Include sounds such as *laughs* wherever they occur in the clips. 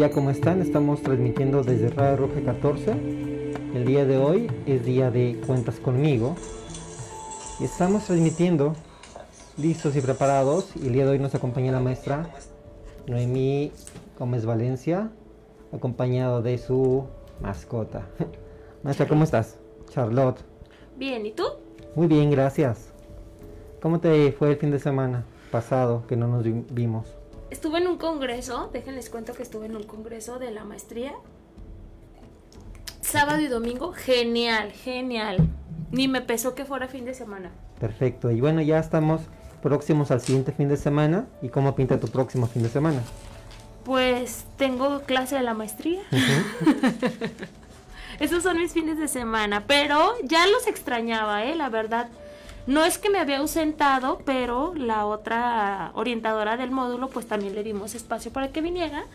día, ¿cómo están? Estamos transmitiendo desde Radio Roja 14. El día de hoy es día de Cuentas conmigo. Y estamos transmitiendo listos y preparados. Y el día de hoy nos acompaña la maestra Noemí Gómez Valencia, acompañado de su mascota. *laughs* Maestra, ¿cómo estás? Charlotte. Bien, ¿y tú? Muy bien, gracias. ¿Cómo te fue el fin de semana pasado que no nos vimos? Estuve en un congreso, déjenles cuento que estuve en un congreso de la maestría. Sábado y domingo, genial, genial. Ni me pesó que fuera fin de semana. Perfecto, y bueno, ya estamos próximos al siguiente fin de semana. ¿Y cómo pinta tu próximo fin de semana? Pues tengo clase de la maestría. *laughs* Esos son mis fines de semana, pero ya los extrañaba, ¿eh? La verdad. No es que me había ausentado, pero la otra orientadora del módulo pues también le dimos espacio para que viniera,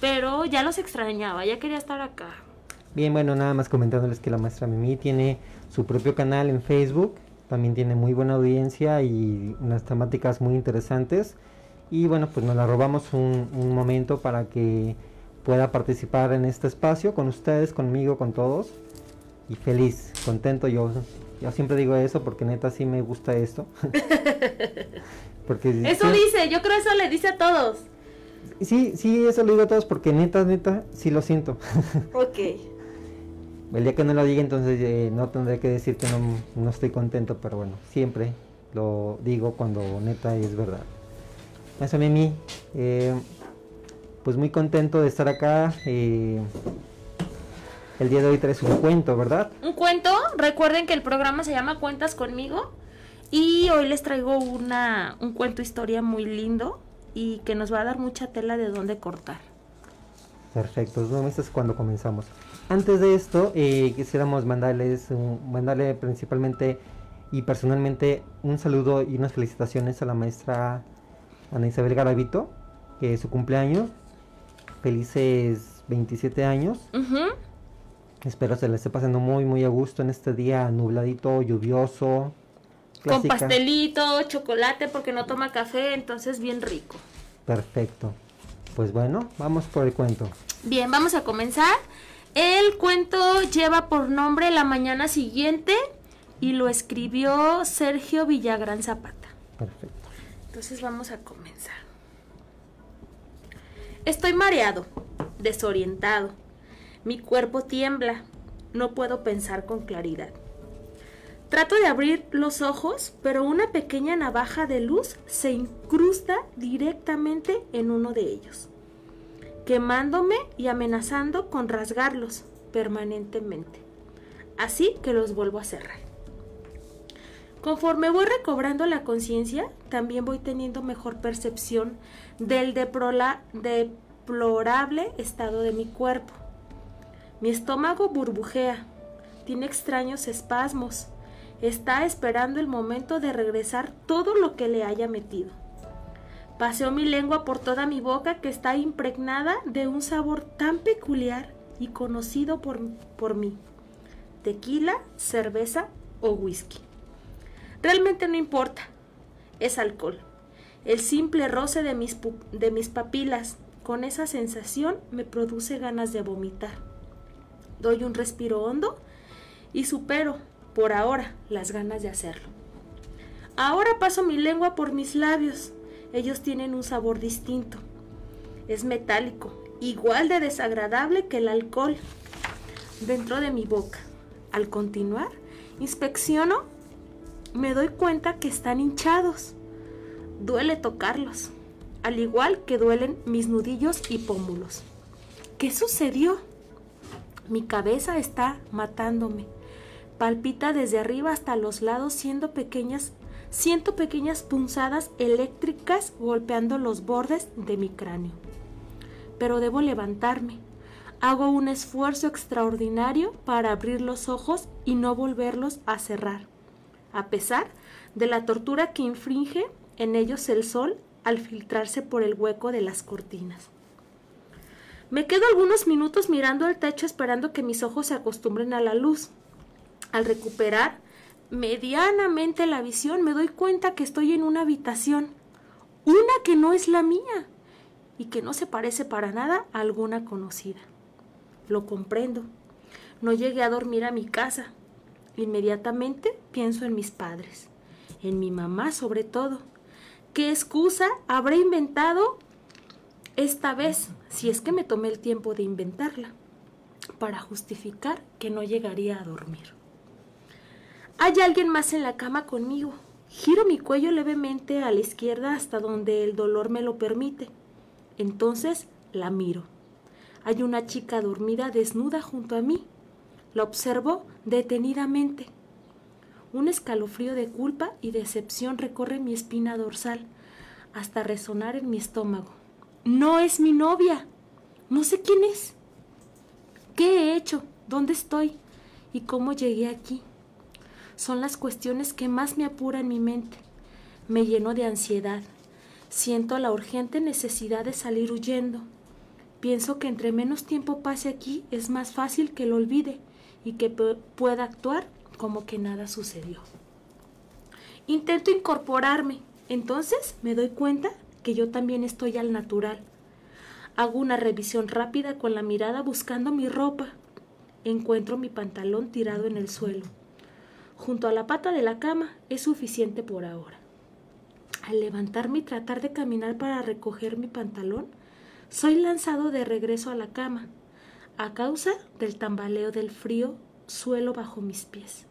pero ya los extrañaba, ya quería estar acá. Bien, bueno, nada más comentándoles que la maestra Mimi tiene su propio canal en Facebook, también tiene muy buena audiencia y unas temáticas muy interesantes. Y bueno, pues nos la robamos un, un momento para que pueda participar en este espacio con ustedes, conmigo, con todos. Y feliz, contento yo yo siempre digo eso porque neta sí me gusta esto. *laughs* porque eso dice, yo creo eso le dice a todos. Sí, sí, eso lo digo a todos porque neta, neta, sí lo siento. *laughs* ok. El día que no lo diga, entonces eh, no tendré que decir que no, no, estoy contento, pero bueno, siempre lo digo cuando neta es verdad. Eso mí, eh, pues muy contento de estar acá. Eh, el día de hoy traes un cuento, ¿verdad? Un cuento. Recuerden que el programa se llama Cuentas conmigo. Y hoy les traigo una, un cuento historia muy lindo y que nos va a dar mucha tela de dónde cortar. Perfecto, no es cuando comenzamos. Antes de esto, eh, quisiéramos mandarles, mandarle principalmente y personalmente un saludo y unas felicitaciones a la maestra Ana Isabel Garavito, que es su cumpleaños. Felices 27 años. Espero se le esté pasando muy, muy a gusto en este día nubladito, lluvioso. Con pastelito, chocolate, porque no toma café, entonces bien rico. Perfecto. Pues bueno, vamos por el cuento. Bien, vamos a comenzar. El cuento lleva por nombre La mañana siguiente y lo escribió Sergio Villagrán Zapata. Perfecto. Entonces vamos a comenzar. Estoy mareado, desorientado mi cuerpo tiembla, no puedo pensar con claridad. Trato de abrir los ojos, pero una pequeña navaja de luz se incrusta directamente en uno de ellos, quemándome y amenazando con rasgarlos permanentemente. Así que los vuelvo a cerrar. Conforme voy recobrando la conciencia, también voy teniendo mejor percepción del deplorable estado de mi cuerpo. Mi estómago burbujea, tiene extraños espasmos, está esperando el momento de regresar todo lo que le haya metido. Paseo mi lengua por toda mi boca que está impregnada de un sabor tan peculiar y conocido por, por mí. Tequila, cerveza o whisky. Realmente no importa, es alcohol. El simple roce de mis, de mis papilas con esa sensación me produce ganas de vomitar doy un respiro hondo y supero, por ahora, las ganas de hacerlo. Ahora paso mi lengua por mis labios. Ellos tienen un sabor distinto. Es metálico, igual de desagradable que el alcohol dentro de mi boca. Al continuar, inspecciono, me doy cuenta que están hinchados. Duele tocarlos, al igual que duelen mis nudillos y pómulos. ¿Qué sucedió? Mi cabeza está matándome. Palpita desde arriba hasta los lados siendo pequeñas, siento pequeñas punzadas eléctricas golpeando los bordes de mi cráneo. Pero debo levantarme. Hago un esfuerzo extraordinario para abrir los ojos y no volverlos a cerrar, a pesar de la tortura que infringe en ellos el sol al filtrarse por el hueco de las cortinas. Me quedo algunos minutos mirando al techo esperando que mis ojos se acostumbren a la luz. Al recuperar medianamente la visión me doy cuenta que estoy en una habitación, una que no es la mía, y que no se parece para nada a alguna conocida. Lo comprendo. No llegué a dormir a mi casa. Inmediatamente pienso en mis padres, en mi mamá sobre todo. ¿Qué excusa habré inventado esta vez, si es que me tomé el tiempo de inventarla, para justificar que no llegaría a dormir? Hay alguien más en la cama conmigo. Giro mi cuello levemente a la izquierda hasta donde el dolor me lo permite. Entonces la miro. Hay una chica dormida desnuda junto a mí. La observo detenidamente. Un escalofrío de culpa y decepción recorre mi espina dorsal hasta resonar en mi estómago. No es mi novia. No sé quién es. ¿Qué he hecho? ¿Dónde estoy? ¿Y cómo llegué aquí? Son las cuestiones que más me apuran mi mente. Me lleno de ansiedad. Siento la urgente necesidad de salir huyendo. Pienso que entre menos tiempo pase aquí es más fácil que lo olvide y que pueda actuar como que nada sucedió. Intento incorporarme, entonces me doy cuenta que yo también estoy al natural. Hago una revisión rápida con la mirada buscando mi ropa. Encuentro mi pantalón tirado en el suelo. Junto a la pata de la cama es suficiente por ahora. Al levantarme y tratar de caminar para recoger mi pantalón, soy lanzado de regreso a la cama, a causa del tambaleo del frío suelo bajo mis pies.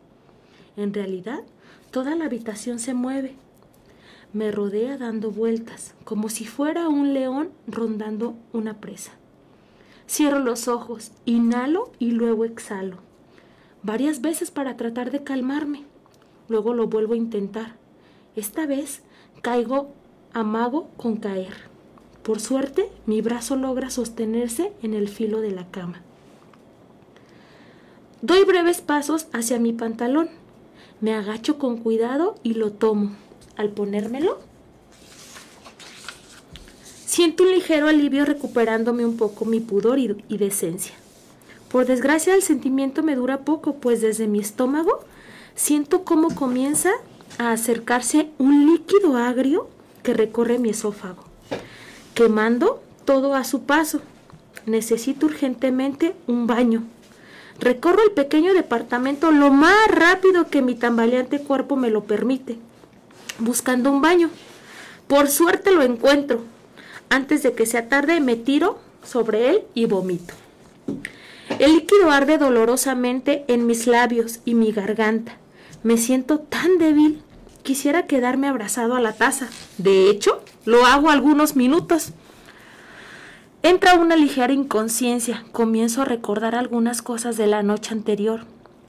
En realidad, toda la habitación se mueve. Me rodea dando vueltas, como si fuera un león rondando una presa. Cierro los ojos, inhalo y luego exhalo, varias veces para tratar de calmarme. Luego lo vuelvo a intentar. Esta vez Caigo amago con caer. Por suerte, mi brazo logra sostenerse en el filo de la cama. Doy breves pasos hacia mi pantalón. Me agacho con cuidado y lo tomo. Al ponérmelo, siento un ligero alivio recuperándome un poco mi pudor y, decencia. Por desgracia, el sentimiento me dura poco, pues desde mi estómago siento cómo comienza a acercarse un líquido agrio que recorre mi esófago, quemando todo a su paso. Necesito urgentemente un baño. Recorro el pequeño departamento lo más rápido que mi tambaleante cuerpo me lo permite, buscando un baño. Por suerte lo encuentro. Antes de que sea tarde me tiro sobre él y vomito. El líquido arde dolorosamente en mis labios y mi garganta. Me siento tan débil quisiera quedarme abrazado a la taza. De hecho, lo hago algunos minutos. Entra una ligera inconsciencia. Comienzo a recordar algunas cosas de la noche anterior.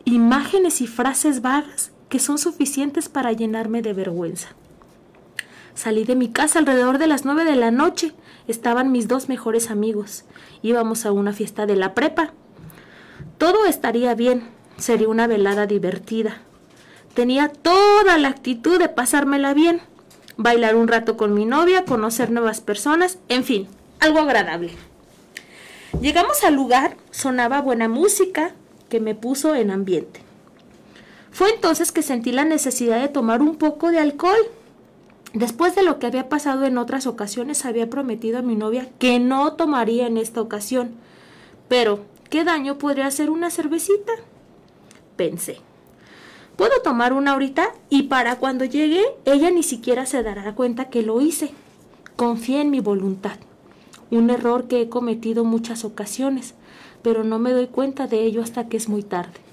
Imágenes y frases vagas que son suficientes para llenarme de vergüenza. Salí de mi casa alrededor de las nueve de la noche. Estaban mis dos mejores amigos. Íbamos a una fiesta de la prepa. Todo estaría bien. Sería una velada divertida. Tenía toda la actitud de pasármela bien, bailar un rato con mi novia, conocer nuevas personas, en fin, algo agradable. Llegamos al lugar, sonaba buena música que me puso en ambiente. Fue entonces que sentí la necesidad de tomar un poco de alcohol. Después de lo que había pasado en otras ocasiones, había prometido a mi novia que no tomaría en esta ocasión. Pero, ¿qué daño podría hacer una cervecita? Pensé. Puedo tomar una ahorita y para cuando llegue ella ni siquiera se dará cuenta que lo hice. Confía en mi voluntad. Un error que he cometido muchas ocasiones, pero no me doy cuenta de ello hasta que es muy tarde.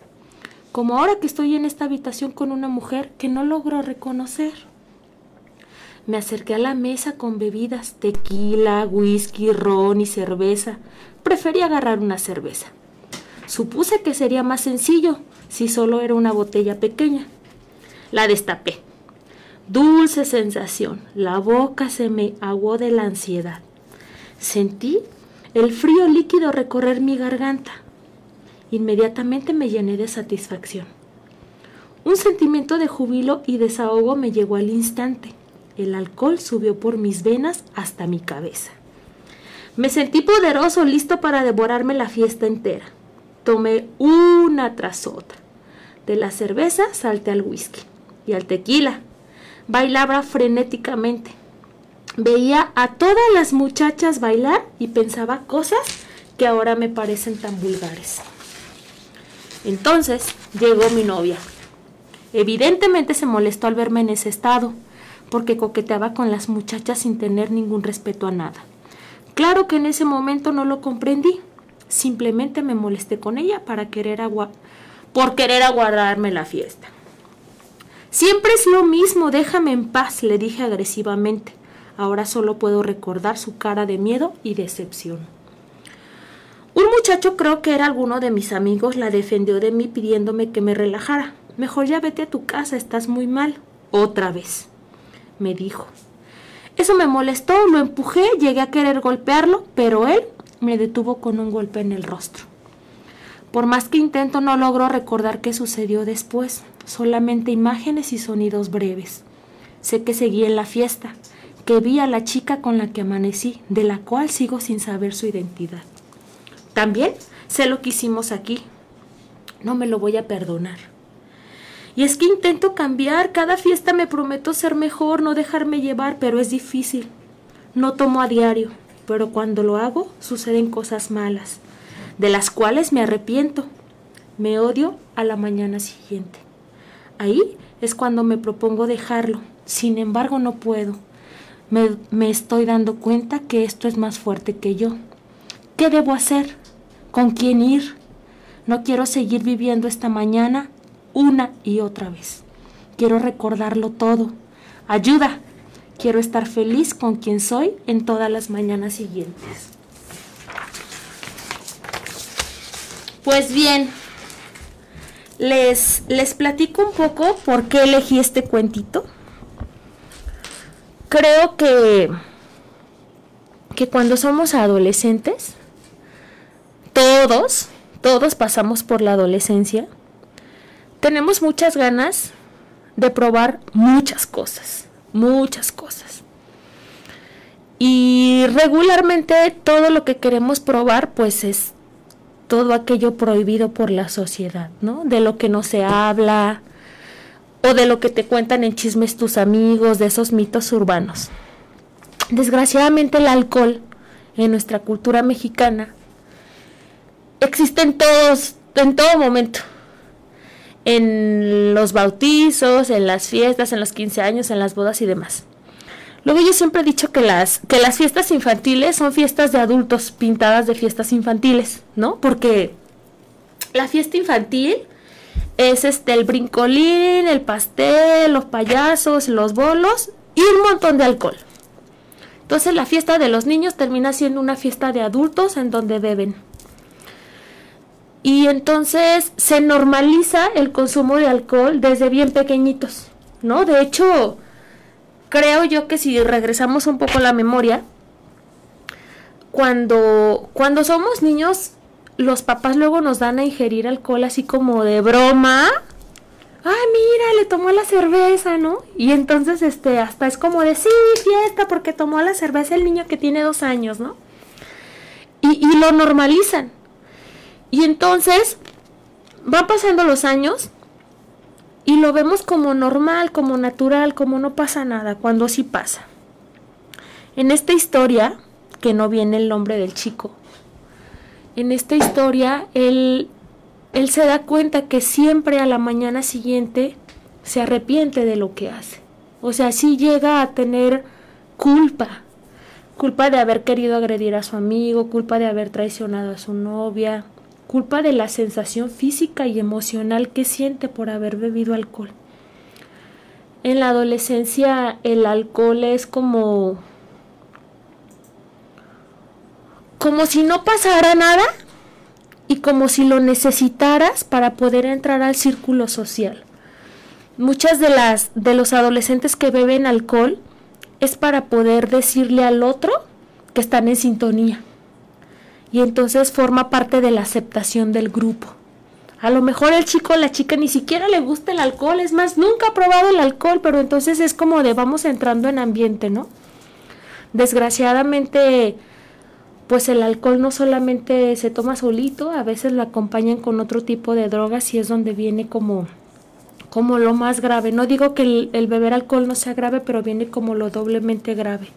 Como ahora que estoy en esta habitación con una mujer que no logro reconocer. Me acerqué a la mesa con bebidas, tequila, whisky, ron y cerveza. Preferí agarrar una cerveza. Supuse que sería más sencillo, si solo era una botella pequeña. La destapé. Dulce sensación, la boca se me aguó de la ansiedad. Sentí el frío líquido recorrer mi garganta. Inmediatamente me llené de satisfacción. Un sentimiento de júbilo y desahogo me llegó al instante. El alcohol subió por mis venas hasta mi cabeza. Me sentí poderoso, listo para devorarme la fiesta entera. Tomé una tras otra. De la cerveza salté al whisky y al tequila. Bailaba frenéticamente. Veía a todas las muchachas bailar y pensaba cosas que ahora me parecen tan vulgares. Entonces llegó mi novia. Evidentemente se molestó al verme en ese estado, porque coqueteaba con las muchachas sin tener ningún respeto a nada. Claro que en ese momento no lo comprendí. Simplemente me molesté con ella para querer agua por querer aguardarme la fiesta. Siempre es lo mismo, déjame en paz, le dije agresivamente. Ahora solo puedo recordar su cara de miedo y decepción. Muchacho, creo que era alguno de mis amigos, la defendió de mí pidiéndome que me relajara. Mejor ya vete a tu casa, estás muy mal. Otra vez, me dijo. Eso me molestó, lo empujé, llegué a querer golpearlo, pero él me detuvo con un golpe en el rostro. Por más que intento no logro recordar qué sucedió después, solamente imágenes y sonidos breves. Sé que seguí en la fiesta, que vi a la chica con la que amanecí, de la cual sigo sin saber su identidad. También sé lo que hicimos aquí. No me lo voy a perdonar. Y es que intento cambiar, cada fiesta me prometo ser mejor, no dejarme llevar, pero es difícil. No tomo a diario, pero cuando lo hago suceden cosas malas, de las cuales me arrepiento. Me odio a la mañana siguiente. Ahí es cuando me propongo dejarlo, sin embargo no puedo. Me, me, estoy dando cuenta que esto es más fuerte que yo. ¿Qué debo hacer? ¿Con quién ir? No quiero seguir viviendo esta mañana una y otra vez. Quiero recordarlo todo. Ayuda. Quiero estar feliz con quien soy en todas las mañanas siguientes. Pues bien, les, les platico un poco por qué elegí este cuentito. Creo que, que cuando somos adolescentes, todos, todos pasamos por la adolescencia, tenemos muchas ganas de probar muchas cosas, muchas cosas. Y regularmente todo lo que queremos probar pues es todo aquello prohibido por la sociedad, ¿no? De lo que no se habla o de lo que te cuentan en chismes tus amigos, de esos mitos urbanos. Desgraciadamente el alcohol en nuestra cultura mexicana existe en todos, en todo momento. En los bautizos, en las fiestas, en los 15 años, en las bodas y demás. Luego yo siempre he dicho que las, que las fiestas infantiles son fiestas de adultos pintadas de fiestas infantiles, ¿no? Porque la fiesta infantil es este el brincolín, el pastel, los payasos, los bolos y un montón de alcohol. Entonces la fiesta de los niños termina siendo una fiesta de adultos en donde beben. Y entonces se normaliza el consumo de alcohol desde bien pequeñitos, ¿no? De hecho, creo yo que si regresamos un poco la memoria, cuando, cuando somos niños, los papás luego nos dan a ingerir alcohol así como de broma. Ay, mira, le tomó la cerveza, ¿no? Y entonces, este, hasta es como de, sí, fiesta, porque tomó la cerveza el niño que tiene dos años, ¿no? Y, y lo normalizan. Y entonces, van pasando los años y lo vemos como normal, como natural, como no pasa nada, cuando sí pasa. En esta historia, que no viene el nombre del chico, en esta historia él, él se da cuenta que siempre a la mañana siguiente se arrepiente de lo que hace. O sea, sí llega a tener culpa, culpa de haber querido agredir a su amigo, culpa de haber traicionado a su novia, culpa de la sensación física y emocional que siente por haber bebido alcohol. En la adolescencia el alcohol es como como si no pasara nada y como si lo necesitaras para poder entrar al círculo social. Muchas de las de los adolescentes que beben alcohol es para poder decirle al otro que están en sintonía y entonces forma parte de la aceptación del grupo. A lo mejor el chico o la chica ni siquiera le gusta el alcohol, es más, nunca ha probado el alcohol, pero entonces es como de vamos entrando en ambiente, ¿no? Desgraciadamente, pues el alcohol no solamente se toma solito, a veces lo acompañan con otro tipo de drogas y es donde viene como, como lo más grave. No digo que el, el beber alcohol no sea grave, pero viene como lo doblemente grave.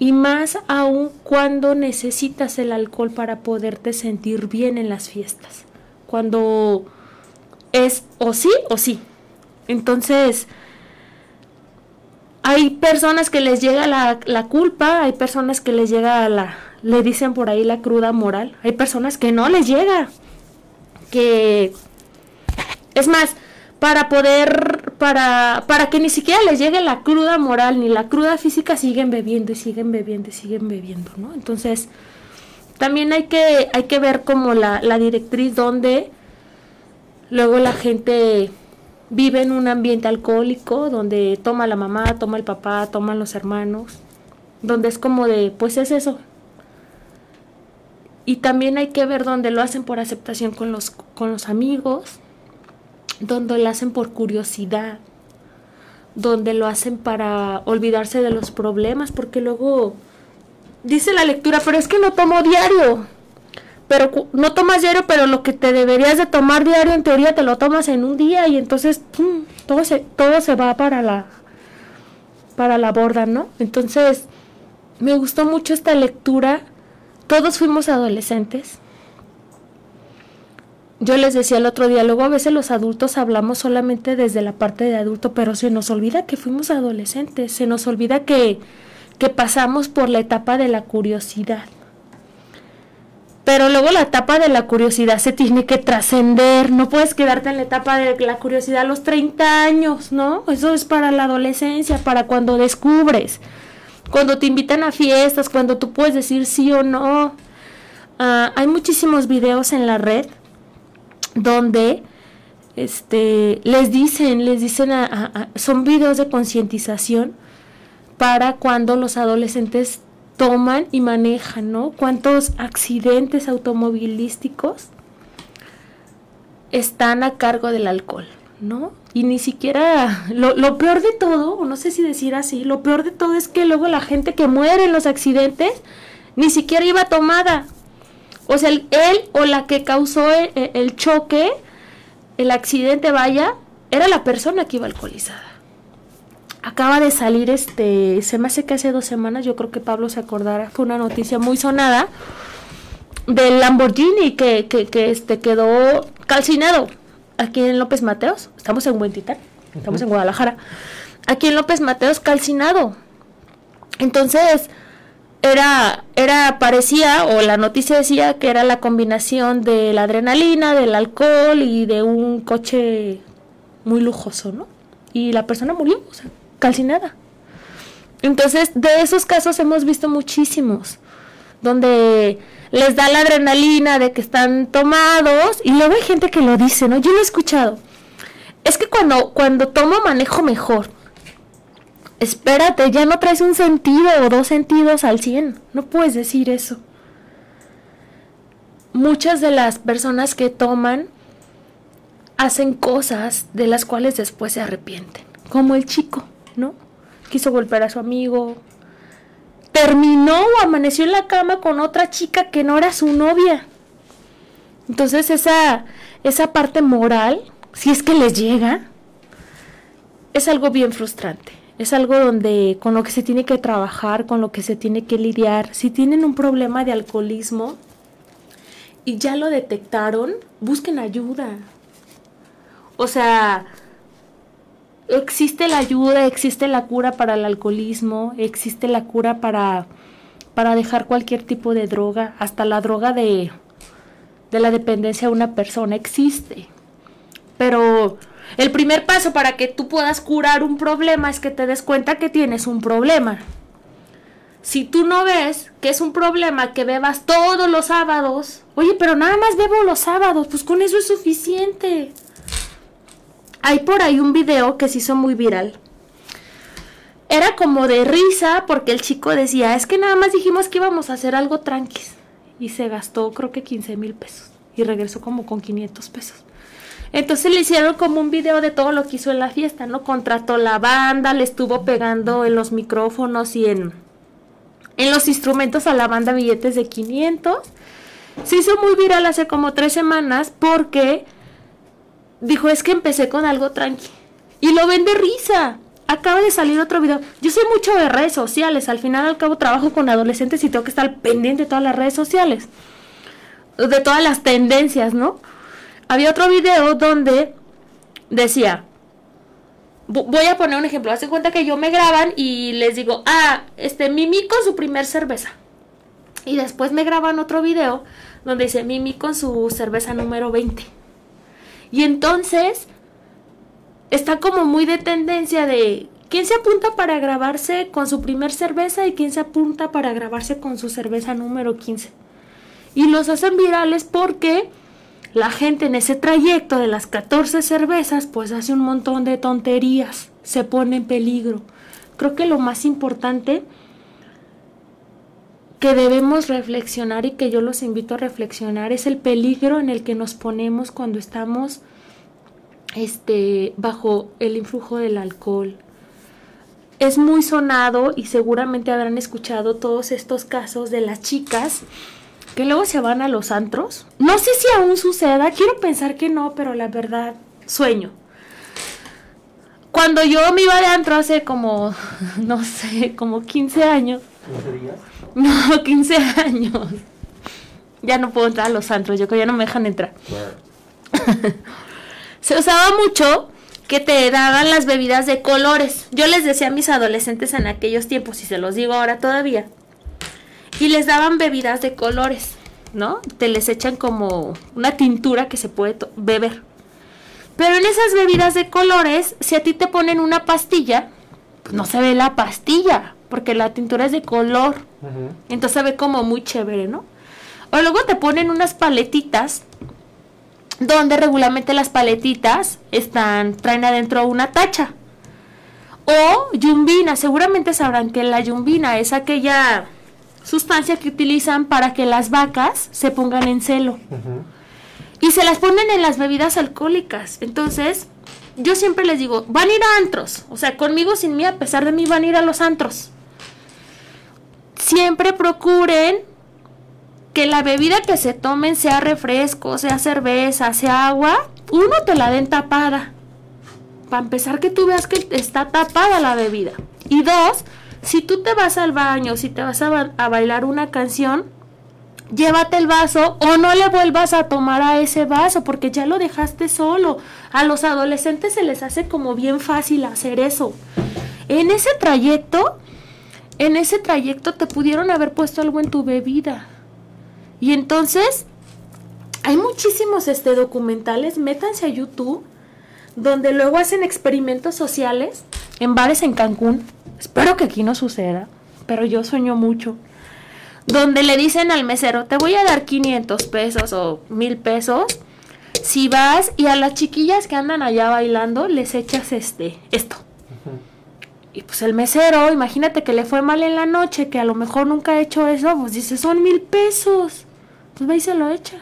Y más aún cuando necesitas el alcohol para poderte sentir bien en las fiestas. Cuando es o sí o sí. Entonces, hay personas que les llega la, la, culpa, hay personas que les llega la, le dicen por ahí la cruda moral, hay personas que no les llega, que es más, para poder, para, para que ni siquiera les llegue la cruda moral ni la cruda física, siguen bebiendo y siguen bebiendo y siguen bebiendo, ¿no? Entonces, también hay que, hay que ver como la, la directriz donde luego la gente vive en un ambiente alcohólico donde toma la mamá, toma el papá, toman los hermanos, donde es como de, pues es eso. Y también hay que ver donde lo hacen por aceptación con los, con los amigos, donde lo hacen por curiosidad, donde lo hacen para olvidarse de los problemas, porque luego dice la lectura, pero es que no tomo diario pero no tomas diario, pero lo que te deberías de tomar diario en teoría te lo tomas en un día y entonces todo se todo se va para la para la borda, ¿no? Entonces me gustó mucho esta lectura. Todos fuimos adolescentes. Yo les decía el otro día, luego a veces los adultos hablamos solamente desde la parte de adulto, pero se nos olvida que fuimos adolescentes, se nos olvida que, que pasamos por la etapa de la curiosidad pero luego la etapa de la curiosidad se tiene que trascender, no puedes quedarte en la etapa de la curiosidad a los 30 años, ¿no? Eso es para la adolescencia, para cuando descubres, cuando te invitan a fiestas, cuando tú puedes decir sí o no. Ah, hay muchísimos videos en la red donde este, les dicen, les dicen, son videos de concientización para cuando los adolescentes toman y manejan, ¿no? ¿Cuántos accidentes automovilísticos están a cargo del alcohol, ¿no? Y ni siquiera, lo, lo peor de todo, o no sé si decir así, lo peor de todo es que luego la gente que muere en los accidentes ni siquiera iba tomada. O sea, él o la que causó el, el choque, el accidente, vaya, era la persona que iba alcoholizada. Acaba de salir este, se me hace que hace dos semanas, yo creo que Pablo se acordará, fue una noticia muy sonada del Lamborghini que, que, que este quedó calcinado aquí en López Mateos, estamos en Huentitán, estamos en Guadalajara, aquí en López Mateos calcinado. Entonces, era, era, parecía, o la noticia decía que era la combinación de la adrenalina, del alcohol y de un coche muy lujoso, ¿no? Y la persona murió, o sea, calcinada. Entonces, de esos casos hemos visto muchísimos, donde les da la adrenalina de que están tomados y luego hay gente que lo dice, ¿no? Yo lo he escuchado. Es que cuando, cuando tomo manejo mejor. Espérate, ya no traes un sentido o dos sentidos al 100. No puedes decir eso. Muchas de las personas que toman hacen cosas de las cuales después se arrepienten, como el chico. ¿no? Quiso golpear a su amigo. Terminó o amaneció en la cama con otra chica que no era su novia. Entonces esa, esa parte moral, si es que les llega, es algo bien frustrante. Es algo donde con lo que se tiene que trabajar, con lo que se tiene que lidiar. Si tienen un problema de alcoholismo y ya lo detectaron, busquen ayuda. O sea, existe la ayuda, existe la cura para el alcoholismo, existe la cura para, para dejar cualquier tipo de droga, hasta la droga de, de la dependencia de una persona existe. Pero el primer paso para que tú puedas curar un problema es que te des cuenta que tienes un problema. Si tú no ves que es un problema que bebas todos los sábados, oye, pero nada más bebo los sábados, pues con eso es suficiente. Hay por ahí un video que se hizo muy viral. Era como de risa porque el chico decía, es que nada más dijimos que íbamos a hacer algo tranqui. Y se gastó creo que 15 mil pesos. Y regresó como con 500 pesos. Entonces le hicieron como un video de todo lo que hizo en la fiesta, ¿no? Contrató la banda, le estuvo pegando en los micrófonos y en, en los instrumentos a la banda billetes de 500. Se hizo muy viral hace como tres semanas porque dijo, es que empecé con algo tranqui. Y lo ven de risa. acaba de salir otro video. Yo sé mucho de redes sociales, al final al cabo trabajo con adolescentes y tengo que estar pendiente de todas las redes sociales, de todas las tendencias, ¿no? Había otro video donde decía, voy a poner un ejemplo, hace cuenta que yo me graban y les digo, ah, este, Mimi con su primer cerveza. Y después me graban otro video donde dice Mimi con su cerveza número 20. Y entonces está como muy de tendencia de quién se apunta para grabarse con su primer cerveza y quién se apunta para grabarse con su cerveza número 15. Y los hacen virales porque la gente en ese trayecto de las 14 cervezas pues hace un montón de tonterías, se pone en peligro. Creo que lo más importante que debemos reflexionar y que yo los invito a reflexionar es el peligro en el que nos ponemos cuando estamos este bajo el influjo del alcohol. Es muy sonado y seguramente habrán escuchado todos estos casos de las chicas que luego se van a los antros. No sé si aún suceda, quiero pensar que no, pero la verdad, sueño. Cuando yo me iba de antro hace como, *laughs* no sé, como 15 años. ¿15 días? *laughs* No, 15 años. Ya no puedo entrar a los antros, yo creo que ya no me dejan entrar. *laughs* se usaba mucho que te daban las bebidas de colores. Yo les decía a mis adolescentes en aquellos tiempos, y se los digo ahora todavía, y les daban bebidas de colores, ¿no? Te les echan como una tintura que se puede beber. Pero en esas bebidas de colores, si a ti te ponen una pastilla, pues no se ve la pastilla, porque la tintura es de color. Entonces se ve como muy chévere, ¿no? O luego te ponen unas paletitas donde regularmente las paletitas están traen adentro una tacha. O yumbina, seguramente sabrán que la yumbina es aquella sustancia que utilizan para que las vacas se pongan en celo. Y se las ponen en las bebidas alcohólicas. Entonces, yo siempre les digo, van a ir a antros. O sea, conmigo sin mí, a pesar de mí, van a ir a los antros. Siempre procuren que la bebida que se tomen sea refresco, sea cerveza, sea agua, uno te la den tapada. Para empezar que tú veas que está tapada la bebida. Y dos, si tú te vas al baño, si te vas a, bailar una canción, llévate el vaso o no le vuelvas a tomar a ese vaso porque ya lo dejaste solo. A los adolescentes se les hace como bien fácil hacer eso. En ese trayecto, en ese trayecto te pudieron haber puesto algo en tu bebida. Y entonces, hay muchísimos este, documentales, métanse a YouTube, donde luego hacen experimentos sociales en bares en Cancún. Espero que aquí no suceda, pero yo sueño mucho. Donde le dicen al mesero, te voy a dar 500 pesos o 1000 pesos. Si vas y a las chiquillas que andan allá bailando les echas este, esto. Y pues el mesero, imagínate que le fue mal en la noche, que a lo mejor nunca ha hecho eso, pues dice, son mil pesos. Pues va y se lo echa.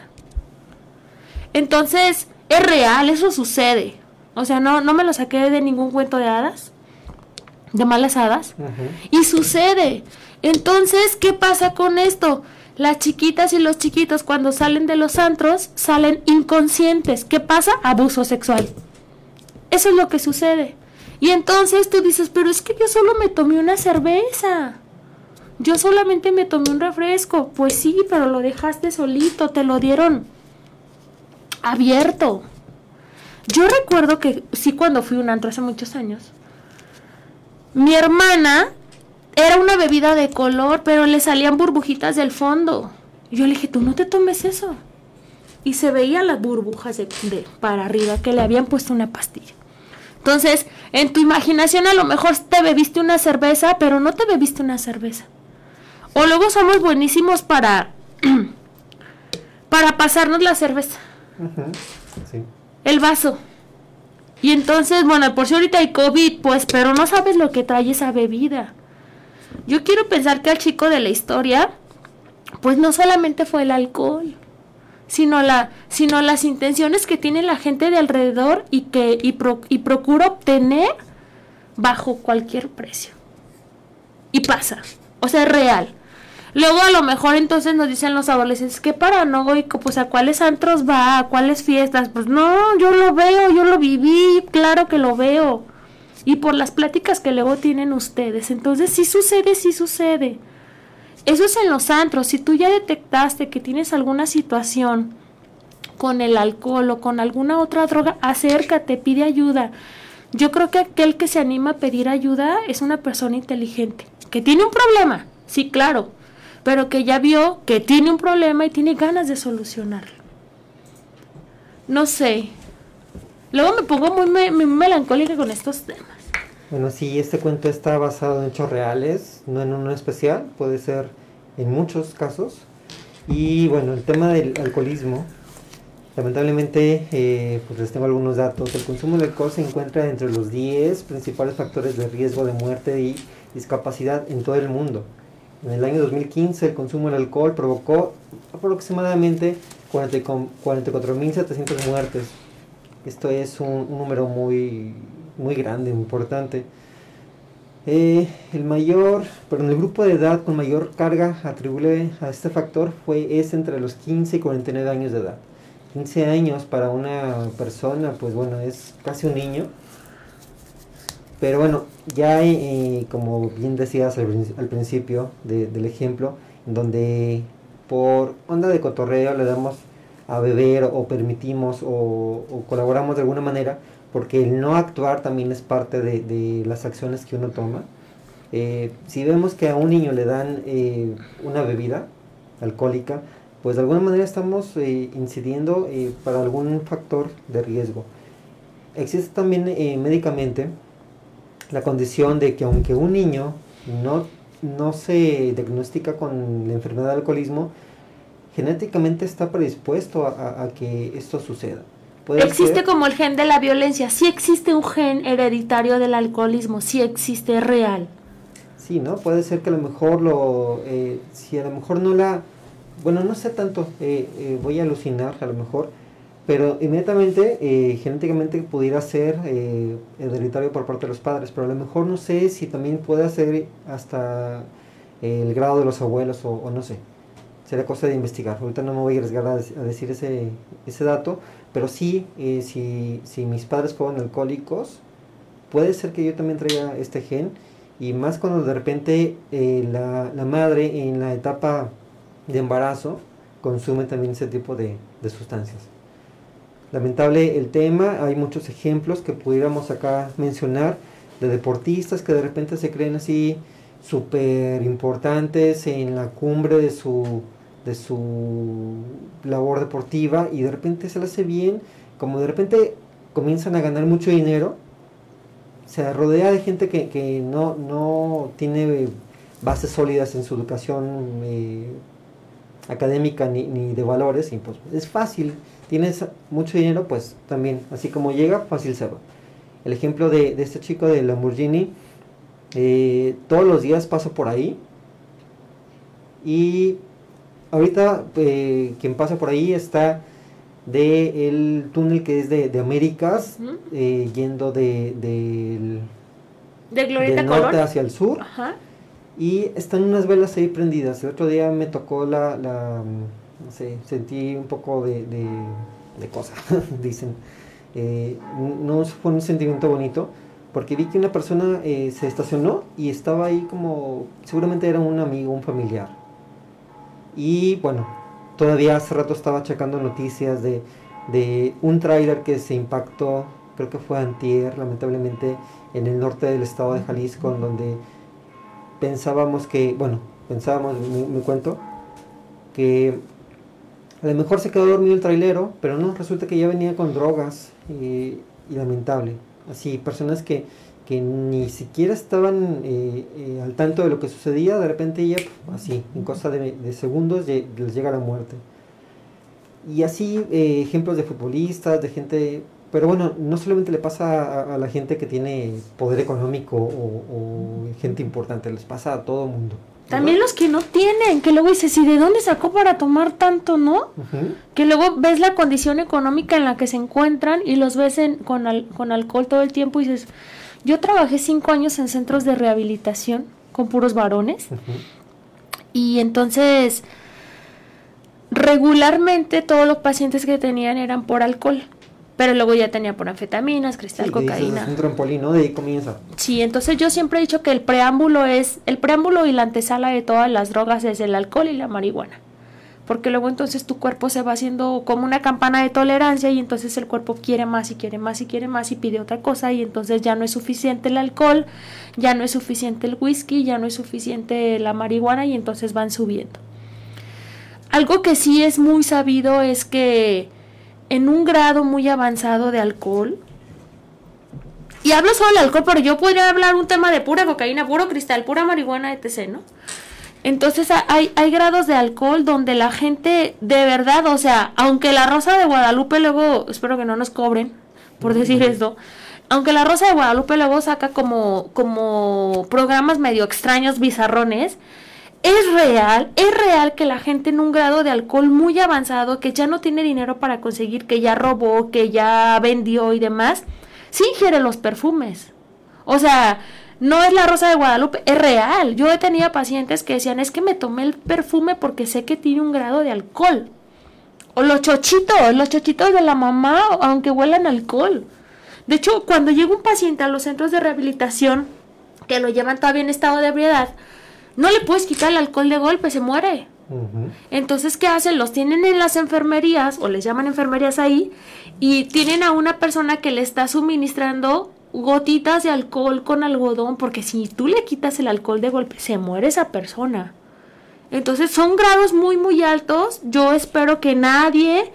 Entonces, es real, eso sucede. O sea, no, no me lo saqué de ningún cuento de hadas, de malas hadas. Y sucede. Entonces, ¿qué pasa con esto? Las chiquitas y los chiquitos cuando salen de los antros salen inconscientes. ¿Qué pasa? Abuso sexual. Eso es lo que sucede. Y entonces tú dices, pero es que yo solo me tomé una cerveza. Yo solamente me tomé un refresco. Pues sí, pero lo dejaste solito, te lo dieron abierto. Yo recuerdo que sí cuando fui un antro hace muchos años. Mi hermana era una bebida de color, pero le salían burbujitas del fondo. yo le dije, tú no te tomes eso. Y se veían las burbujas de, para arriba que le habían puesto una pastilla. Entonces, en tu imaginación a lo mejor te bebiste una cerveza, pero no te bebiste una cerveza. O luego somos buenísimos para *clears throat* para pasarnos la cerveza. El vaso. Y entonces, bueno, por si ahorita hay COVID, pues, pero no sabes lo que trae esa bebida. Yo quiero pensar que al chico de la historia, pues no solamente fue el alcohol, sino, la, sino las intenciones que tiene la gente de alrededor y que y, y procura obtener bajo cualquier precio. Y pasa, o sea, es real. Luego a lo mejor entonces nos dicen los adolescentes, qué paranoico, pues a cuáles antros va, a cuáles fiestas. Pues no, yo lo veo, yo lo viví, claro que lo veo. y por las pláticas que luego tienen ustedes. Entonces, si sucede, sí sucede. Eso es en los antros. Si tú ya detectaste que tienes alguna situación con el alcohol o con alguna otra droga, acércate, pide ayuda. Yo creo que aquel que se anima a pedir ayuda es una persona inteligente, que tiene un problema, sí, claro, pero que ya vio que tiene un problema y tiene ganas de solucionarlo. No sé. Luego me pongo muy, muy melancólica con estos temas. Bueno, sí, este cuento está basado en hechos reales, no en uno especial, puede ser en muchos casos. Y bueno, el tema del alcoholismo, lamentablemente, eh, pues les tengo algunos datos. El consumo de alcohol se encuentra entre los 10 principales factores de riesgo de muerte y discapacidad en todo el mundo. En el año 2015 el consumo del alcohol provocó aproximadamente 44.700 muertes. Esto es un, número muy muy grande, muy importante. Eh, el mayor, pero en el grupo de edad con mayor carga atribuible a este factor fue es entre los 15 y 49 años de edad. 15 años para una persona, pues bueno, es casi un niño. Pero bueno, ya eh, como bien decías al, principio del ejemplo, donde por onda de cotorreo le damos a beber o permitimos o, colaboramos de alguna manera, porque el no actuar también es parte de, las acciones que uno toma. Eh, si vemos que a un niño le dan eh, una bebida alcohólica, pues de alguna manera estamos eh, incidiendo para algún factor de riesgo. Existe también médicamente la condición de que aunque un niño no, no se diagnostica con la enfermedad de alcoholismo, genéticamente está predispuesto a que esto suceda existe como el gen de la violencia, sí existe un gen hereditario del alcoholismo, sí existe, real. Sí, ¿no? Puede ser que a lo mejor lo, eh, si a lo mejor no la, bueno, no sé tanto, eh, eh, voy a alucinar a lo mejor, pero inmediatamente, genéticamente pudiera ser hereditario por parte de los padres, pero a lo mejor no sé si también puede ser hasta el grado de los abuelos o, no sé. Será cosa de investigar. Ahorita no me voy a arriesgar a, decir ese, ese dato, pero sí, eh, si, si, mis padres fueron alcohólicos, puede ser que yo también traiga este gen. Y más cuando de repente eh, la, la, madre en la etapa de embarazo consume también ese tipo de, sustancias. Lamentable el tema, hay muchos ejemplos que pudiéramos acá mencionar de deportistas que de repente se creen así súper importantes en la cumbre de su de su labor deportiva y de repente se le hace bien, como de repente comienzan a ganar mucho dinero, se rodea de gente que, no, no tiene bases sólidas en su educación eh, académica ni, ni, de valores, y pues es fácil, tienes mucho dinero, pues también, así como llega, fácil se va. El ejemplo de, este chico de Lamborghini, eh, todos los días paso por ahí y ahorita eh, quien pasa por ahí está de el túnel que es de, Américas, eh, yendo de, del, de norte hacia el sur. Y están unas velas ahí prendidas. El otro día me tocó la, la no sé, sentí un poco de, de, cosa, *laughs* dicen. Eh, no fue un sentimiento bonito, porque vi que una persona se estacionó y estaba ahí como, seguramente era un amigo, un familiar y bueno, todavía hace rato estaba checando noticias de, un tráiler que se impactó, creo que fue antier, lamentablemente, en el norte del estado de Jalisco, donde pensábamos que, bueno, pensábamos, me, cuento, que a lo mejor se quedó dormido el trailero, pero no, resulta que ya venía con drogas y lamentable. Así, personas que que ni siquiera estaban eh, eh, al tanto de lo que sucedía, de repente ya, así, en cosa de, segundos, les llega la muerte. Y así, eh, ejemplos de futbolistas, de gente, pero bueno, no solamente le pasa a, la gente que tiene poder económico o, gente importante, les pasa a todo mundo. También los que no tienen, que luego dices, ¿y de dónde sacó para tomar tanto, no? Que luego ves la condición económica en la que se encuentran y los ves con, con alcohol todo el tiempo y dices, yo trabajé cinco años en centros de rehabilitación con puros varones. Y entonces, regularmente todos los pacientes que tenían eran por alcohol. Pero luego ya tenía por anfetaminas, cristal, Sí, cocaína. Es un trampolín, ¿no? De ahí comienza. Sí, entonces yo siempre he dicho que el preámbulo es, el preámbulo y la antesala de todas las drogas es el alcohol y la marihuana. Porque luego entonces tu cuerpo se va haciendo como una campana de tolerancia y entonces el cuerpo quiere más y quiere más y quiere más y pide otra cosa y entonces ya no es suficiente el alcohol, ya no es suficiente el whisky, ya no es suficiente la marihuana y entonces van subiendo. Algo que sí es muy sabido es que en un grado muy avanzado de alcohol, y hablo solo del alcohol, pero yo podría hablar un tema de pura cocaína, puro cristal, pura marihuana, etc., ¿no? Entonces hay, hay grados de alcohol donde la gente de verdad, o sea, aunque la Rosa de Guadalupe luego, espero que no nos cobren por decir esto, aunque la Rosa de Guadalupe luego saca como, como programas medio extraños, bizarrones, es real, es real que la gente en un grado de alcohol muy avanzado, que ya no tiene dinero para conseguir, que ya robó, que ya vendió y demás, sí ingiere los perfumes. O sea, no es la rosa de Guadalupe, es real. Yo he tenido pacientes que decían, es que me tomé el perfume porque sé que tiene un grado de alcohol. O los chochitos, los chochitos de la mamá, aunque huelan alcohol. De hecho, cuando llega un paciente a los centros de rehabilitación, que lo llevan todavía en estado de ebriedad, no le puedes quitar el alcohol de golpe, se muere. Entonces, ¿qué hacen? Los tienen en las enfermerías, o les llaman enfermerías ahí, y tienen a una persona que le está suministrando gotitas de alcohol con algodón, porque si tú le quitas el alcohol de golpe, se muere esa persona. Entonces, son grados muy, muy altos. Yo espero que nadie,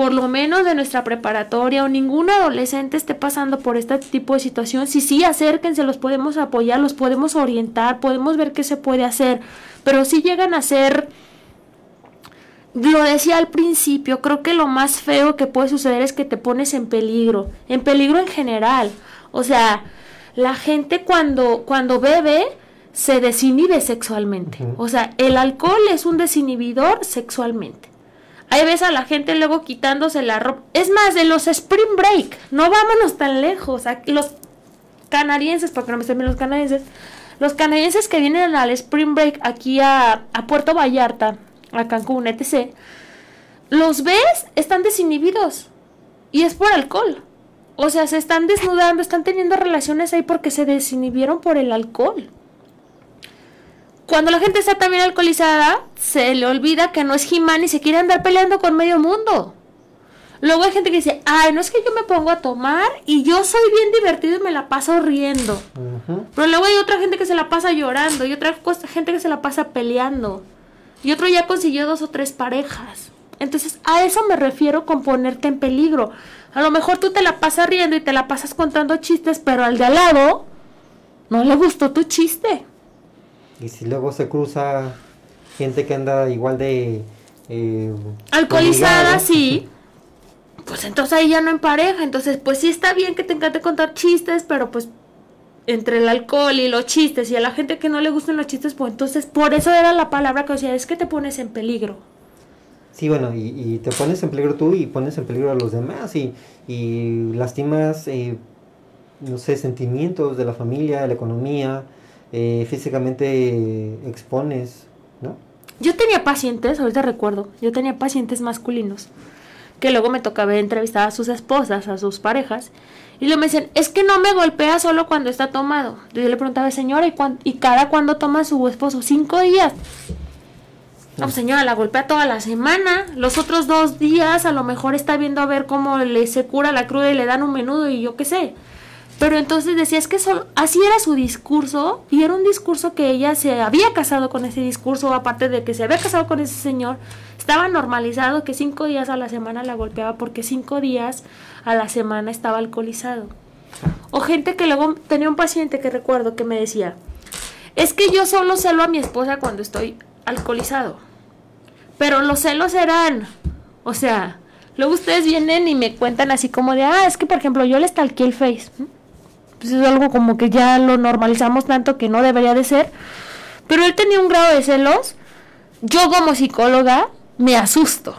por lo menos de nuestra preparatoria o ningún adolescente esté pasando por este tipo de situación. Si sí, acérquense, los podemos apoyar, los podemos orientar, podemos ver qué se puede hacer. Pero si llegan a ser lo decía al principio, creo que lo más feo que puede suceder es que te pones en peligro, en peligro en general. O sea, la gente cuando, cuando bebe se desinhibe sexualmente. O sea, el alcohol es un desinhibidor sexualmente. Ahí ves a la gente luego quitándose la ropa. Es más, de los Spring Break, no vámonos tan lejos. Los canadienses, porque no me estén bien los canadienses, los canadienses que vienen al Spring Break aquí a, a Puerto Vallarta, a Cancún, etc., los ves, están desinhibidos. Y es por alcohol. O sea, se están desnudando, están teniendo relaciones ahí porque se desinhibieron por el alcohol. Cuando la gente está también alcoholizada, se le olvida que no es He-Man y se quiere andar peleando con medio mundo. Luego hay gente que dice, ay, no es que yo me pongo a tomar y yo soy bien divertido y me la paso riendo. Pero luego hay otra gente que se la pasa llorando y otra gente que se la pasa peleando. Y otro ya consiguió dos o tres parejas. Entonces, a eso me refiero con ponerte en peligro. A lo mejor tú te la pasas riendo y te la pasas contando chistes, pero al de al lado no le gustó tu chiste. Y si luego se cruza gente que anda igual de... eh, Alcoholizada, sí. Pues entonces ahí ya no en pareja. Entonces, pues sí está bien que te encante contar chistes, pero pues entre el alcohol y los chistes y a la gente que no le gustan los chistes, pues entonces por eso era la palabra que decía, es que te pones en peligro. Sí, bueno, y, y te pones en peligro tú y pones en peligro a los demás y, y lastimas, eh, no sé, sentimientos de la familia, de la economía, eh, físicamente expones, ¿no? Yo tenía pacientes, ahorita recuerdo, yo tenía pacientes masculinos que luego me tocaba entrevistar a sus esposas, a sus parejas, y luego me decían, es que no me golpea solo cuando está tomado. Yo le preguntaba, señora, ¿y, cuán- y cada cuándo toma su esposo? Cinco días. No, pues, señora, la golpea toda la semana. Los otros dos días a lo mejor está viendo a ver cómo le se cura la cruda y le dan un menudo y yo qué sé. Pero entonces decía, es que solo- así era su discurso y era un discurso que ella se había casado con ese discurso, aparte de que se había casado con ese señor, estaba normalizado que cinco días a la semana la golpeaba porque cinco días a la semana estaba alcoholizado. O gente que luego tenía un paciente que recuerdo que me decía, es que yo solo celo a mi esposa cuando estoy alcoholizado. Pero los celos eran, o sea, luego ustedes vienen y me cuentan así como de, ah, es que por ejemplo yo le stalkeé el face. Pues es algo como que ya lo normalizamos tanto que no debería de ser. Pero él tenía un grado de celos. Yo como psicóloga me asusto.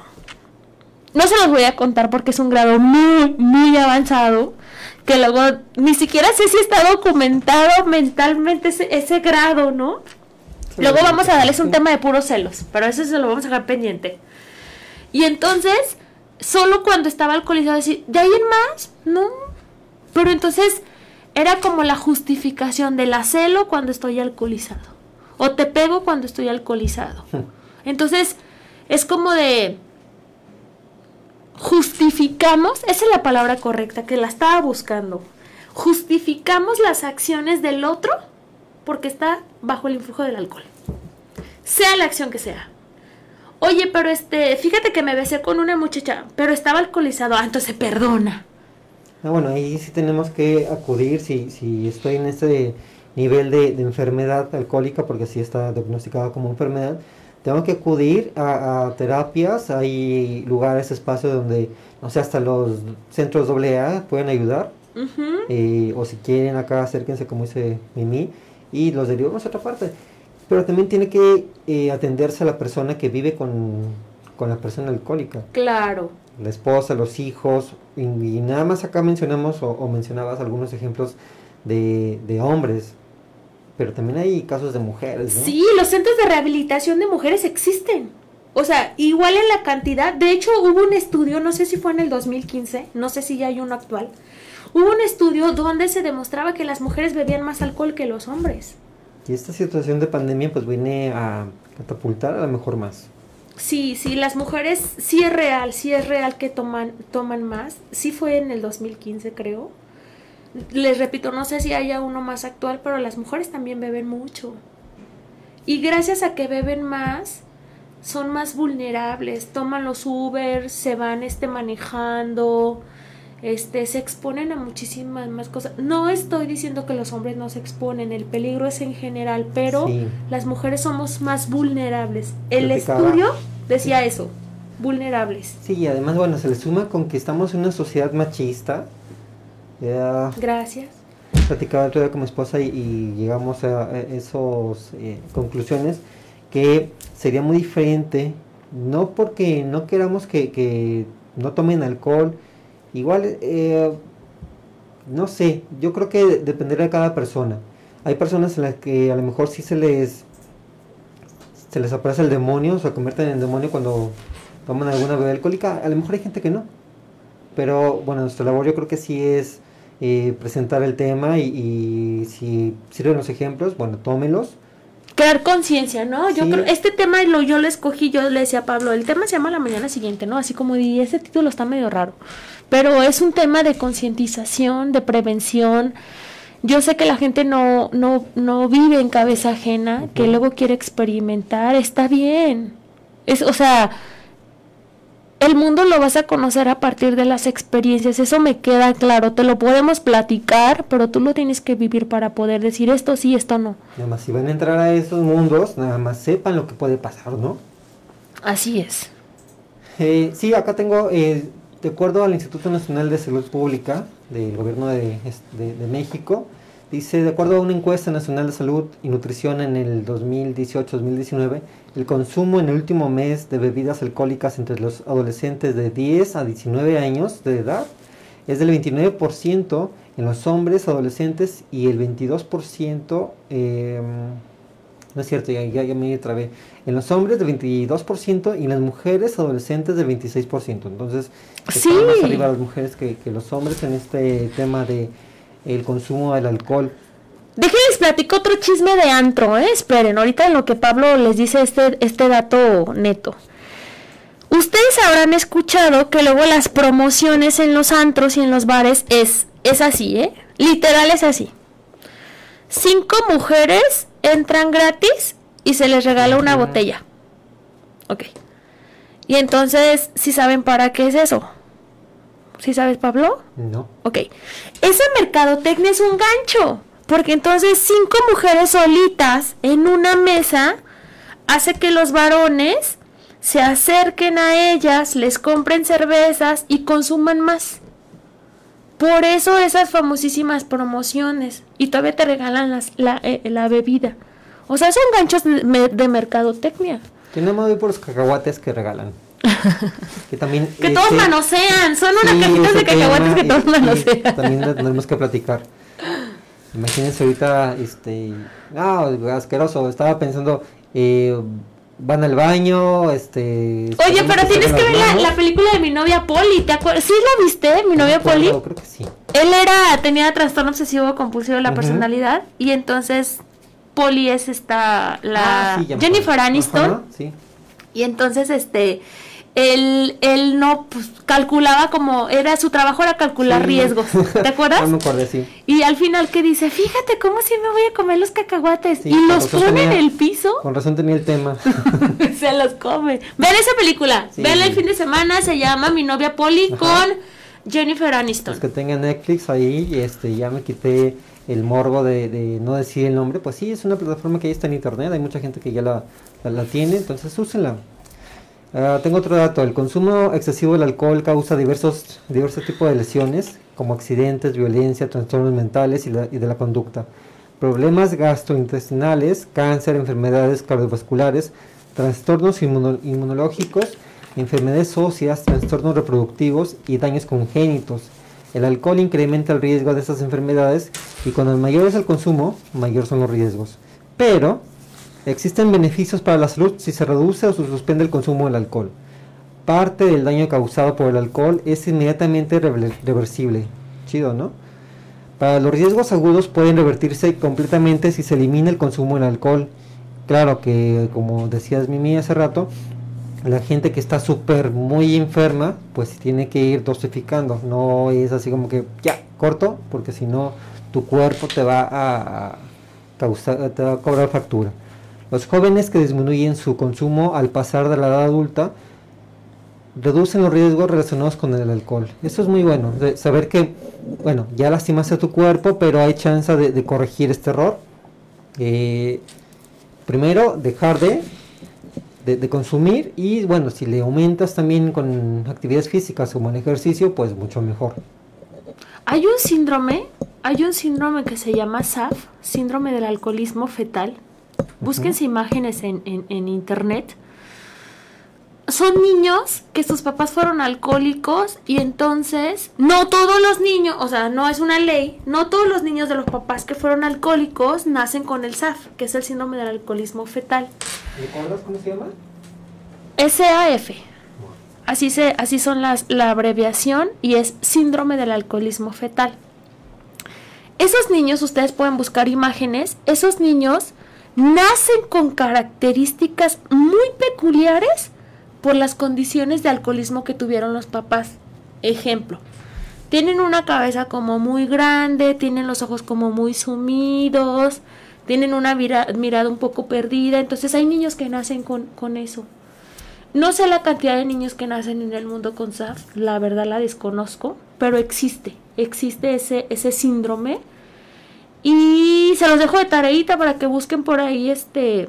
No se los voy a contar porque es un grado muy, muy avanzado. Que luego ni siquiera sé si está documentado mentalmente ese, ese grado, ¿no? Luego vamos a darles un tema de puros celos, pero ese se lo vamos a dejar pendiente. Y entonces, solo cuando estaba alcoholizado decir, ¿de ahí en más? No. Pero entonces era como la justificación del acelo cuando estoy alcoholizado. O te pego cuando estoy alcoholizado. Entonces, es como de justificamos, esa es la palabra correcta que la estaba buscando. Justificamos las acciones del otro porque está bajo el influjo del alcohol. Sea la acción que sea. Oye, pero este, fíjate que me besé con una muchacha, pero estaba alcoholizado, ah, entonces perdona. Ah, bueno, ahí sí tenemos que acudir si, si estoy en ese nivel de, de enfermedad alcohólica, porque sí está diagnosticada como enfermedad, tengo que acudir a, terapias, hay lugares, espacios donde, no sé, hasta los centros AA pueden ayudar. Eh, o si quieren acá acérquense como dice Mimi y los derivamos a otra parte. Pero también tiene que eh, atenderse a la persona que vive con, la persona alcohólica. Claro. La esposa, los hijos, y, nada más acá mencionamos o, mencionabas algunos ejemplos de, de hombres pero también hay casos de mujeres, ¿no? Sí, los centros de rehabilitación de mujeres existen. O sea, igual en la cantidad. De hecho, hubo un estudio, no sé si fue en el 2015, no sé si ya hay uno actual. Hubo un estudio donde se demostraba que las mujeres bebían más alcohol que los hombres. Y esta situación de pandemia pues viene a catapultar a lo mejor más. Sí, sí, las mujeres sí es real, sí es real que toman, toman más. Sí fue en el 2015 creo les repito, no sé si haya uno más actual, pero las mujeres también beben mucho. Y gracias a que beben más, son más vulnerables, toman los Uber, se van este manejando, este se exponen a muchísimas más cosas. No estoy diciendo que los hombres no se exponen, el peligro es en general, pero las mujeres somos más vulnerables. El estudio decía eso, vulnerables. Sí, y además bueno, se le suma con que estamos en una sociedad machista Gracias. Platicaba otro día con mi esposa y, llegamos a, esas eh, conclusiones que sería muy diferente, no porque no queramos que, no tomen alcohol, igual, eh, no sé, yo creo que dependerá de cada persona. Hay personas en las que a lo mejor sí se les se les aparece el demonio, se convierten en demonio cuando toman alguna bebida alcohólica, a lo mejor hay gente que no. Pero bueno, nuestra labor yo creo que sí es eh, presentar el tema y, si sirven los ejemplos, bueno, tómelos. Crear conciencia, ¿no? Yo creo, este tema lo, yo lo escogí, yo le decía a Pablo, el tema se llama la mañana siguiente, ¿no? Así como di, ese título está medio raro, pero es un tema de concientización, de prevención. Yo sé que la gente no, no, no vive en cabeza ajena, que luego quiere experimentar, está bien. Es, o sea, el mundo lo vas a conocer a partir de las experiencias, eso me queda claro, te lo podemos platicar, pero tú lo tienes que vivir para poder decir esto sí, esto no. Nada más si van a entrar a esos mundos, nada más sepan lo que puede pasar, ¿no? Así es. Eh, sí, acá tengo, eh, de acuerdo al Instituto Nacional de Salud Pública del Gobierno de, de México, Dice, de acuerdo a una encuesta nacional de salud y nutrición en el 2018-2019, el consumo en el último mes de bebidas alcohólicas entre los adolescentes de 10 a 19 años de edad es del 29% en los hombres adolescentes y el 22%, em, no es cierto, ya, ya, me trabé, en los hombres del 22% y en las mujeres adolescentes del 26%. Entonces, sí. más arriba las mujeres que los hombres en este tema de el consumo del alcohol. Déjenles platico otro chisme de antro, ¿eh? Esperen, ahorita en lo que Pablo les dice este, este dato neto. Ustedes habrán escuchado que luego las promociones en los antros y en los bares es, es así, ¿eh? Literal es así. Cinco mujeres entran gratis y se les regala una botella. Ok. Y entonces, si saben para qué es eso? ¿Sí sabes, Pablo? No. Ok. Esa mercadotecnia es un gancho. Porque entonces cinco mujeres solitas en una mesa hace que los varones se acerquen a ellas, les compren cervezas y consuman más. Por eso esas famosísimas promociones. Y todavía te regalan las, la, eh, la, bebida. O sea, son ganchos de, de mercadotecnia. Yo me por los cacahuates que regalan. *laughs* que también que todos este, manosean son unas cajitas de cacahuates que todos manosean también tenemos que platicar *laughs* imagínense ahorita este ah asqueroso estaba pensando eh, van al baño, este... Oye, pero tienes que ver la, película de mi novia Polly, ¿te acuerdas? ¿Sí la viste, mi novia Polly? Creo que sí. Él era, tenía trastorno obsesivo compulsivo de la personalidad y entonces Polly es esta, la ah, Jennifer Aniston. sí. Y entonces, este, él, él no pues, calculaba como era su trabajo era calcular riesgos ¿te *laughs* acuerdas? no me acuerdo, sí. y al final que dice fíjate cómo si me voy a comer los cacahuates y los pone en el piso. con razón tenía el tema. *laughs* Se los come. Vean esa película. Veanla el fin de semana se llama mi novia Polly con Jennifer Aniston. Los que tengan Netflix ahí este ya me quité el morbo de, de, no decir el nombre. Pues sí es una plataforma que ya está en internet hay mucha gente que ya la, la, la tiene entonces úsenla Ah, tengo otro dato, el consumo excesivo del alcohol causa diversos, diversos tipos de lesiones, como accidentes, violencia, trastornos mentales y, de la conducta, problemas gastrointestinales, cáncer, enfermedades cardiovasculares, trastornos inmunológicos, enfermedades óseas, trastornos reproductivos y daños congénitos. El alcohol incrementa el riesgo de estas enfermedades y cuando mayor es el consumo, mayor son los riesgos. Pero Existen beneficios para la salud si se reduce o se suspende el consumo del alcohol. Parte del daño causado por el alcohol es inmediatamente reversible. Chido, ¿no? Para los riesgos agudos pueden revertirse completamente si se elimina el consumo del alcohol. Claro que, como decías Mimi hace rato, la gente que está súper muy enferma, pues tiene que ir dosificando. No es así como que ya, corto, porque si no, tu cuerpo te va a, causar, te va a cobrar factura. Los jóvenes que disminuyen su consumo al pasar de la edad adulta reducen los riesgos relacionados con el alcohol. Eso es muy bueno, de saber que, bueno, ya lastimaste a tu cuerpo, pero hay chance de, corregir este error. Eh, primero, dejar de, de, consumir y, bueno, si le aumentas también con actividades físicas como el ejercicio, pues mucho mejor. Hay un síndrome, hay un síndrome que se llama SAF, síndrome del alcoholismo fetal, Búsquense imágenes en, en, internet. Son niños que sus papás fueron alcohólicos y entonces no todos los niños, o sea, no es una ley, no todos los niños de los papás que fueron alcohólicos nacen con el SAF, que es el síndrome del alcoholismo fetal. ¿Recuerdas cómo se llama? SAF. Así, se, así son las, la abreviación y es síndrome del alcoholismo fetal. Esos niños, ustedes pueden buscar imágenes, esos niños nacen con características muy peculiares por las condiciones de alcoholismo que tuvieron los papás. Ejemplo, tienen una cabeza como muy grande, tienen los ojos como muy sumidos, tienen una mirada un poco perdida, entonces hay niños que nacen con, con eso. No sé la cantidad de niños que nacen en el mundo con SAF, la verdad la desconozco, pero existe, existe ese, ese síndrome y se los dejo de tareita para que busquen por ahí este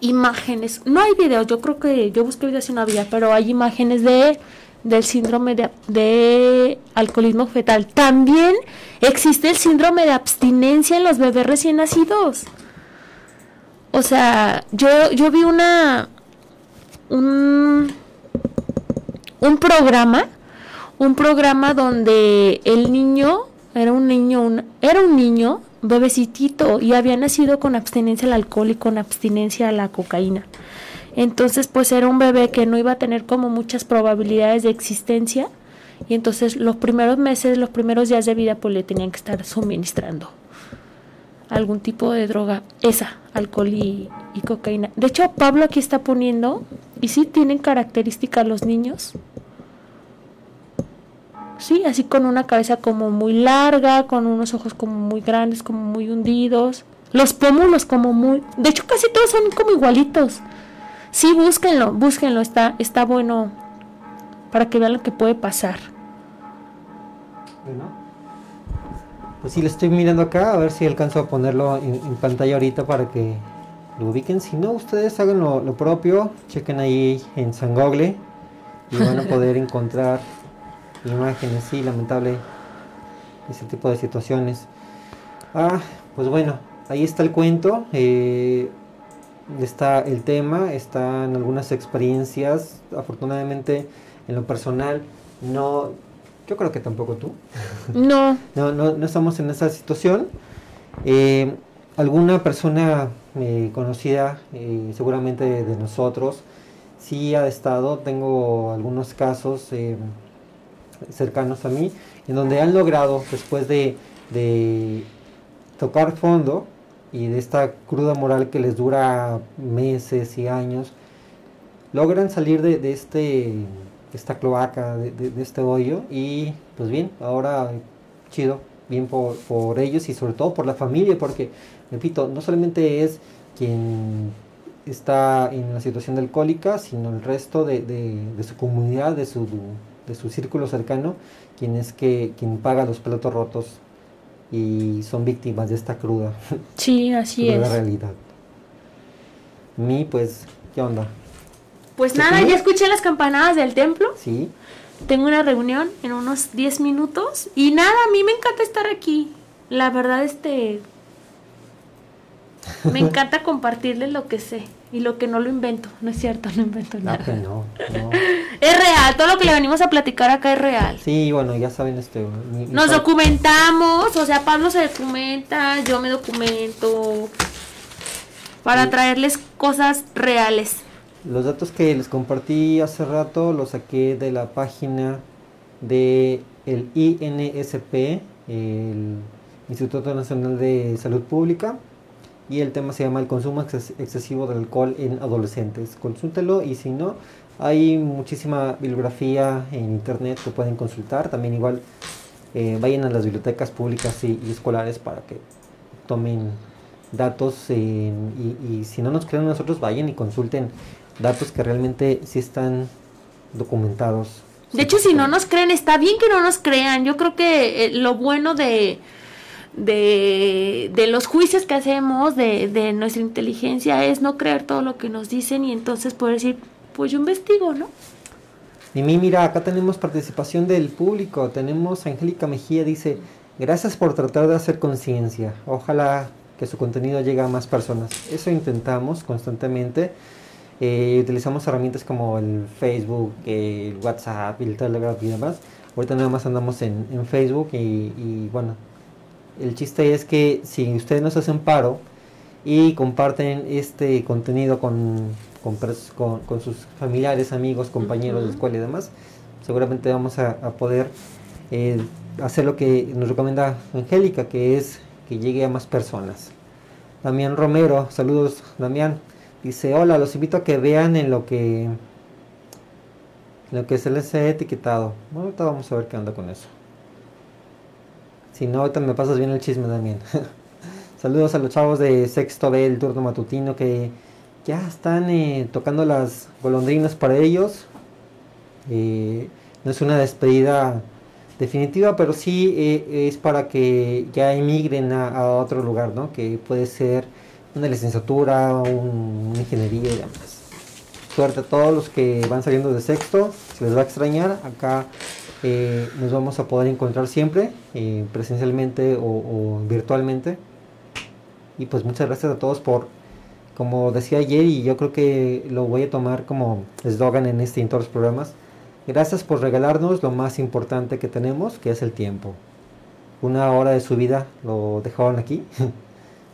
imágenes. No hay videos, yo creo que yo busqué videos y no había, pero hay imágenes de del síndrome de, de, alcoholismo fetal. También existe el síndrome de abstinencia en los bebés recién nacidos. O sea, yo, yo vi una un, un programa, un programa donde el niño era un niño, era un niño, bebecitito, y había nacido con abstinencia al alcohol y con abstinencia a la cocaína. Entonces, pues era un bebé que no iba a tener como muchas probabilidades de existencia. Y entonces los primeros meses, los primeros días de vida, pues le tenían que estar suministrando algún tipo de droga, esa, alcohol y, y cocaína. De hecho, Pablo aquí está poniendo, y sí tienen características los niños, sí, así con una cabeza como muy larga, con unos ojos como muy grandes, como muy hundidos. Los pómulos como muy... De hecho, casi todos son como igualitos. Sí, búsquenlo, búsquenlo, está, está bueno para que vean lo que puede pasar. Bueno, pues sí, le estoy mirando acá, a ver si alcanzo a ponerlo en, pantalla ahorita para que lo ubiquen. Si no, ustedes hagan lo, lo propio, chequen ahí en San Google y van a poder encontrar imágenes, sí, lamentable ese tipo de situaciones. Ah, pues bueno, ahí está el cuento, eh, está el tema, están algunas experiencias, afortunadamente en lo personal, no, yo creo que tampoco tú. *laughs* No. no, no, no estamos en esa situación. Eh, alguna persona eh, conocida, eh, seguramente de, nosotros, sí ha estado, tengo algunos casos eh, cercanos a mí, en donde han logrado, después de, de tocar fondo y de esta cruda moral que les dura meses y años, logran salir de, de este esta cloaca, de, de, este hoyo y pues bien, ahora chido, bien por, por ellos y sobre todo por la familia, porque repito, no solamente es quien está en la situación de alcohólica, sino el resto de, de, su comunidad, de su, de su círculo cercano, quien es que quien paga los platos rotos y son víctimas de esta cruda. *laughs* Sí, así es. realidad. Mi, pues, ¿qué onda? Pues nada, ya escuché las campanadas del templo. Sí. Tengo una reunión en unos 10 minutos y nada, a mí me encanta estar aquí. La verdad, este, me encanta compartirles lo que sé y lo que no lo invento. No es cierto, no invento nada. No, no, Es real, todo lo que le venimos a platicar acá es real. Sí, bueno, ya saben este. Nos documentamos, o sea, Pablo se documenta, yo me documento para traerles cosas reales. Los datos que les compartí hace rato los saqué de la página de el INSP, el Instituto Nacional de Salud Pública y el tema se llama el consumo excesivo del alcohol en adolescentes. Consúltelo y si no, hay muchísima bibliografía en internet que pueden consultar. También igual eh, vayan a las bibliotecas públicas y, escolares para que tomen datos y, y, si no nos creen nosotros vayan y consulten datos que realmente sí están documentados. De hecho, si no nos creen, está bien que no nos crean. Yo creo que eh, lo bueno de de, de los juicios que hacemos, de, de nuestra inteligencia, es no creer todo lo que nos dicen y entonces poder decir, pues yo investigo, ¿no? Y mira, acá tenemos participación del público. Tenemos Angélica Mejía, dice, gracias por tratar de hacer conciencia. Ojalá que su contenido llegue a más personas. Eso intentamos constantemente. Eh, utilizamos herramientas como el Facebook, el WhatsApp, el Telegram y demás. Ahorita nada más andamos en, en Facebook y, y bueno, el chiste es que si ustedes nos hacen paro y comparten este contenido con, con, sus familiares, amigos, compañeros de escuela y demás, seguramente vamos a, poder eh, hacer lo que nos recomienda Angélica, que es que llegue a más personas. Damián Romero, saludos Damián, dice, hola, los invito a que vean en lo que, en lo que se les ha etiquetado. Bueno, ahorita vamos a ver qué anda con eso. Si no, ahorita me pasas bien el chisme también. *laughs* Saludos a los chavos de Sexto B, turno matutino, que ya están eh, tocando las golondrinas para ellos. Eh, no es una despedida definitiva, pero sí eh, es para que ya emigren a, otro lugar, ¿no? Que puede ser una licenciatura, una ingeniería y demás. Suerte a todos los que van saliendo de sexto, se les va a extrañar. Acá eh, nos vamos a poder encontrar siempre, eh, presencialmente o, virtualmente. Y pues muchas gracias a todos por, como decía ayer, y yo creo que lo voy a tomar como eslogan en este y en todos los programas. Gracias por regalarnos lo más importante que tenemos, que es el tiempo. Una hora de su vida lo dejaron aquí. *laughs*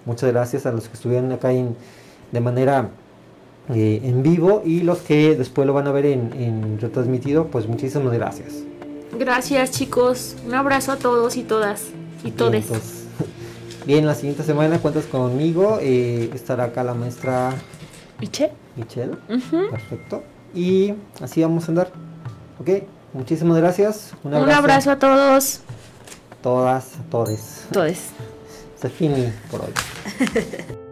muchas gracias a los que estuvieron acá de manera eh, en vivo y los que después lo van a ver en, en retransmitido, pues muchísimas gracias. Gracias chicos, un abrazo a todos y todas y todes. *laughs* Bien, la siguiente semana cuentas conmigo, eh, estará acá la maestra Michelle. Michelle, perfecto. Y así vamos a andar. Ok, muchísimas gracias. Un abrazo, un abrazo a todos. Todas, todes. Todes. Se fini por hoy. *laughs*